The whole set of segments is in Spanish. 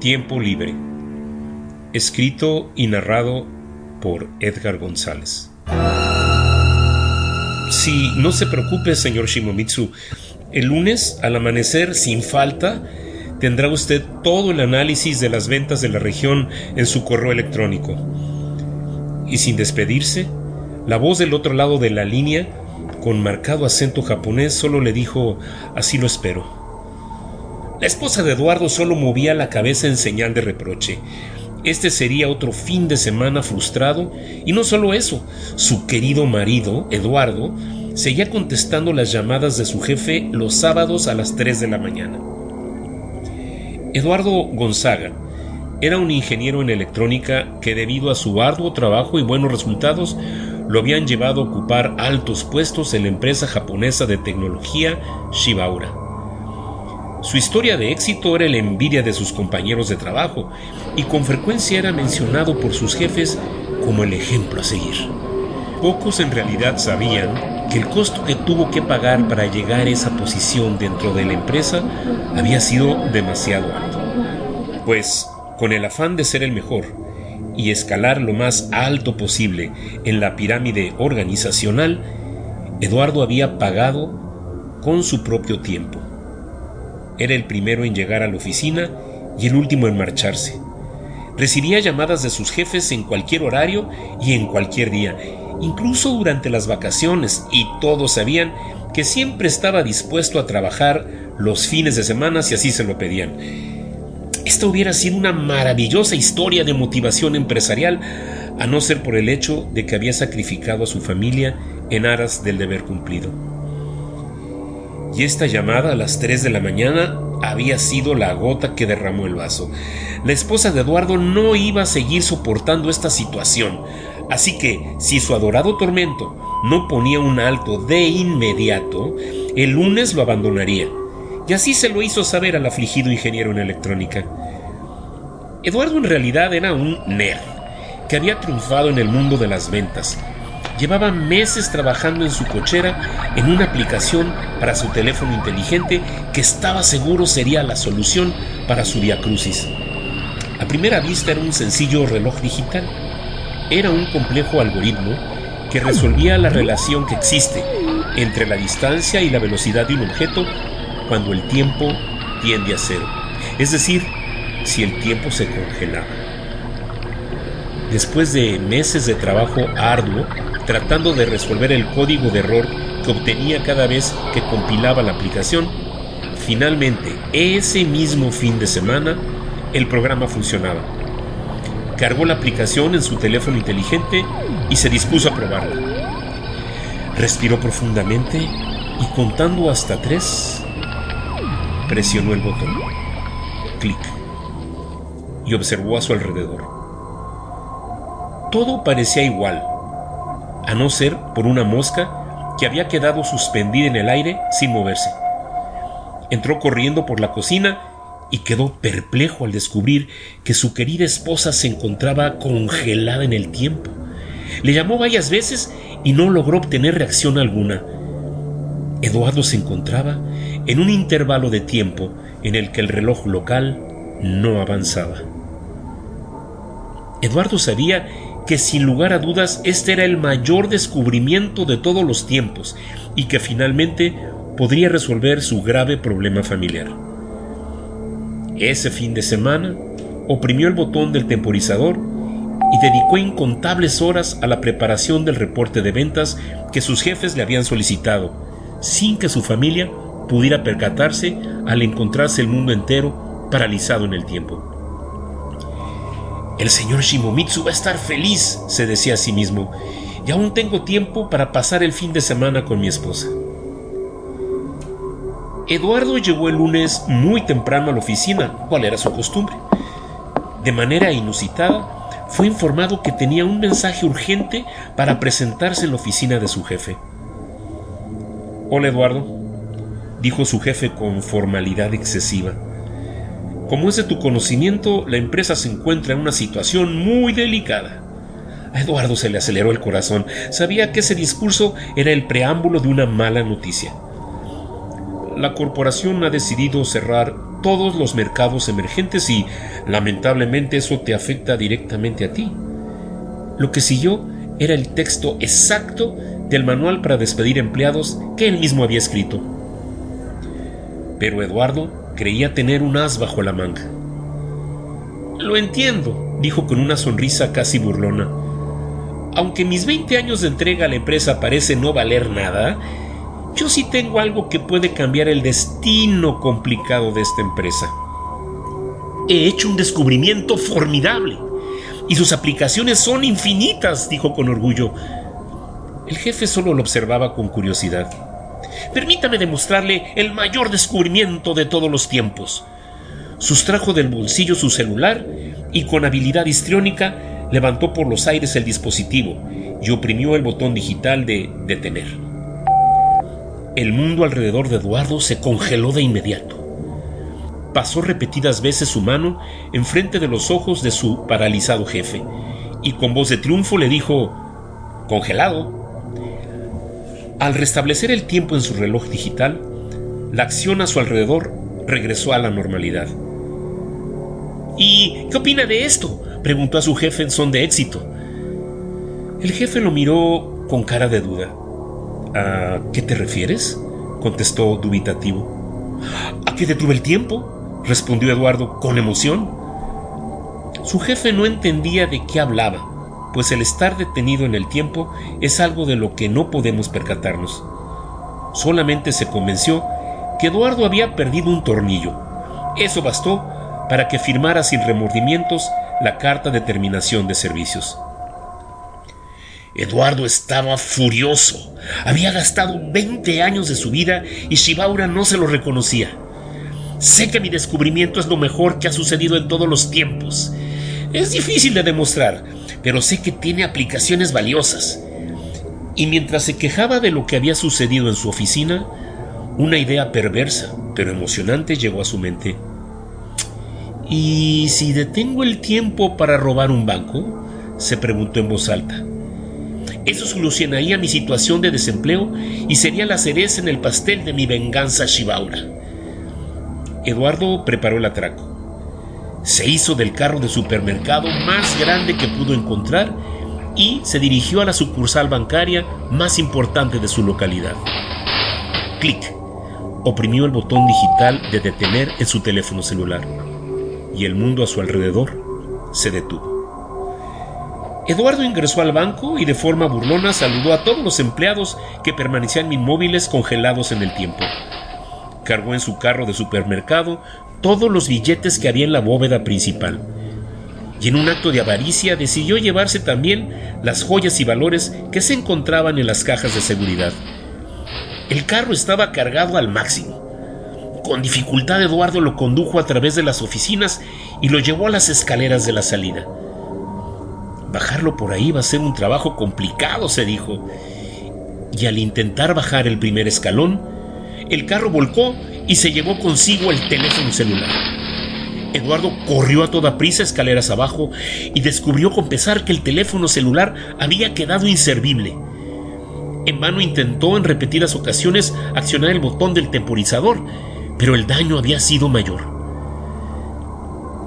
Tiempo Libre. Escrito y narrado por Edgar González. Sí, no se preocupe, señor Shimomitsu. El lunes, al amanecer, sin falta, tendrá usted todo el análisis de las ventas de la región en su correo electrónico. Y sin despedirse, la voz del otro lado de la línea, con marcado acento japonés, solo le dijo, así lo espero. La esposa de Eduardo solo movía la cabeza en señal de reproche. Este sería otro fin de semana frustrado, y no solo eso, su querido marido, Eduardo, seguía contestando las llamadas de su jefe los sábados a las 3 de la mañana. Eduardo Gonzaga era un ingeniero en electrónica que debido a su arduo trabajo y buenos resultados lo habían llevado a ocupar altos puestos en la empresa japonesa de tecnología Shibaura. Su historia de éxito era la envidia de sus compañeros de trabajo y con frecuencia era mencionado por sus jefes como el ejemplo a seguir. Pocos en realidad sabían que el costo que tuvo que pagar para llegar a esa posición dentro de la empresa había sido demasiado alto. Pues, con el afán de ser el mejor y escalar lo más alto posible en la pirámide organizacional, Eduardo había pagado con su propio tiempo era el primero en llegar a la oficina y el último en marcharse. Recibía llamadas de sus jefes en cualquier horario y en cualquier día, incluso durante las vacaciones, y todos sabían que siempre estaba dispuesto a trabajar los fines de semana si así se lo pedían. Esta hubiera sido una maravillosa historia de motivación empresarial, a no ser por el hecho de que había sacrificado a su familia en aras del deber cumplido y esta llamada a las 3 de la mañana había sido la gota que derramó el vaso. La esposa de Eduardo no iba a seguir soportando esta situación, así que si su adorado tormento no ponía un alto de inmediato, el lunes lo abandonaría. Y así se lo hizo saber al afligido ingeniero en electrónica. Eduardo en realidad era un nerd, que había triunfado en el mundo de las ventas, Llevaba meses trabajando en su cochera en una aplicación para su teléfono inteligente que estaba seguro sería la solución para su crucis. A primera vista era un sencillo reloj digital. Era un complejo algoritmo que resolvía la relación que existe entre la distancia y la velocidad de un objeto cuando el tiempo tiende a cero. Es decir, si el tiempo se congelaba. Después de meses de trabajo arduo, tratando de resolver el código de error que obtenía cada vez que compilaba la aplicación. Finalmente, ese mismo fin de semana, el programa funcionaba. Cargó la aplicación en su teléfono inteligente y se dispuso a probarla. Respiró profundamente y contando hasta tres, presionó el botón. Clic. Y observó a su alrededor. Todo parecía igual, a no ser por una mosca que había quedado suspendida en el aire sin moverse. Entró corriendo por la cocina y quedó perplejo al descubrir que su querida esposa se encontraba congelada en el tiempo. Le llamó varias veces y no logró obtener reacción alguna. Eduardo se encontraba en un intervalo de tiempo en el que el reloj local no avanzaba. Eduardo sabía que sin lugar a dudas este era el mayor descubrimiento de todos los tiempos y que finalmente podría resolver su grave problema familiar. Ese fin de semana oprimió el botón del temporizador y dedicó incontables horas a la preparación del reporte de ventas que sus jefes le habían solicitado, sin que su familia pudiera percatarse al encontrarse el mundo entero paralizado en el tiempo. El señor Shimomitsu va a estar feliz, se decía a sí mismo, y aún tengo tiempo para pasar el fin de semana con mi esposa. Eduardo llegó el lunes muy temprano a la oficina, cual era su costumbre. De manera inusitada, fue informado que tenía un mensaje urgente para presentarse en la oficina de su jefe. Hola Eduardo, dijo su jefe con formalidad excesiva. Como es de tu conocimiento, la empresa se encuentra en una situación muy delicada. A Eduardo se le aceleró el corazón. Sabía que ese discurso era el preámbulo de una mala noticia. La corporación ha decidido cerrar todos los mercados emergentes y lamentablemente eso te afecta directamente a ti. Lo que siguió era el texto exacto del manual para despedir empleados que él mismo había escrito. Pero Eduardo creía tener un as bajo la manga. Lo entiendo, dijo con una sonrisa casi burlona. Aunque mis 20 años de entrega a la empresa parece no valer nada, yo sí tengo algo que puede cambiar el destino complicado de esta empresa. He hecho un descubrimiento formidable y sus aplicaciones son infinitas, dijo con orgullo. El jefe solo lo observaba con curiosidad. Permítame demostrarle el mayor descubrimiento de todos los tiempos. Sustrajo del bolsillo su celular y con habilidad histriónica levantó por los aires el dispositivo y oprimió el botón digital de detener. El mundo alrededor de Eduardo se congeló de inmediato. Pasó repetidas veces su mano enfrente de los ojos de su paralizado jefe y con voz de triunfo le dijo congelado. Al restablecer el tiempo en su reloj digital, la acción a su alrededor regresó a la normalidad. ¿Y qué opina de esto? preguntó a su jefe en son de éxito. El jefe lo miró con cara de duda. ¿A qué te refieres? contestó dubitativo. ¿A qué detuve el tiempo? respondió Eduardo con emoción. Su jefe no entendía de qué hablaba, pues el estar detenido en el tiempo es algo de lo que no podemos percatarnos. Solamente se convenció que Eduardo había perdido un tornillo. Eso bastó para que firmara sin remordimientos la carta de terminación de servicios. Eduardo estaba furioso. Había gastado 20 años de su vida y Shibaura no se lo reconocía. Sé que mi descubrimiento es lo mejor que ha sucedido en todos los tiempos. Es difícil de demostrar, pero sé que tiene aplicaciones valiosas. Y mientras se quejaba de lo que había sucedido en su oficina, una idea perversa, pero emocionante llegó a su mente. ¿Y si detengo el tiempo para robar un banco? se preguntó en voz alta. Eso solucionaría mi situación de desempleo y sería la cereza en el pastel de mi venganza Shibaura. Eduardo preparó el atraco. Se hizo del carro de supermercado más grande que pudo encontrar y se dirigió a la sucursal bancaria más importante de su localidad. Clic. Oprimió el botón digital de detener en su teléfono celular y el mundo a su alrededor se detuvo. Eduardo ingresó al banco y de forma burlona saludó a todos los empleados que permanecían inmóviles congelados en el tiempo. Cargó en su carro de supermercado todos los billetes que había en la bóveda principal. Y en un acto de avaricia decidió llevarse también las joyas y valores que se encontraban en las cajas de seguridad. El carro estaba cargado al máximo. Con dificultad Eduardo lo condujo a través de las oficinas y lo llevó a las escaleras de la salida. Bajarlo por ahí va a ser un trabajo complicado, se dijo. Y al intentar bajar el primer escalón, el carro volcó y se llevó consigo el teléfono celular. Eduardo corrió a toda prisa escaleras abajo y descubrió con pesar que el teléfono celular había quedado inservible. En vano intentó en repetidas ocasiones accionar el botón del temporizador, pero el daño había sido mayor.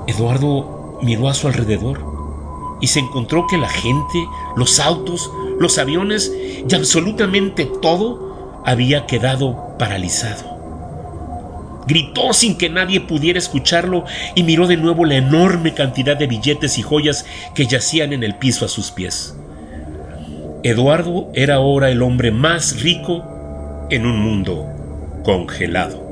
Eduardo miró a su alrededor y se encontró que la gente, los autos, los aviones y absolutamente todo había quedado paralizado. Gritó sin que nadie pudiera escucharlo y miró de nuevo la enorme cantidad de billetes y joyas que yacían en el piso a sus pies. Eduardo era ahora el hombre más rico en un mundo congelado.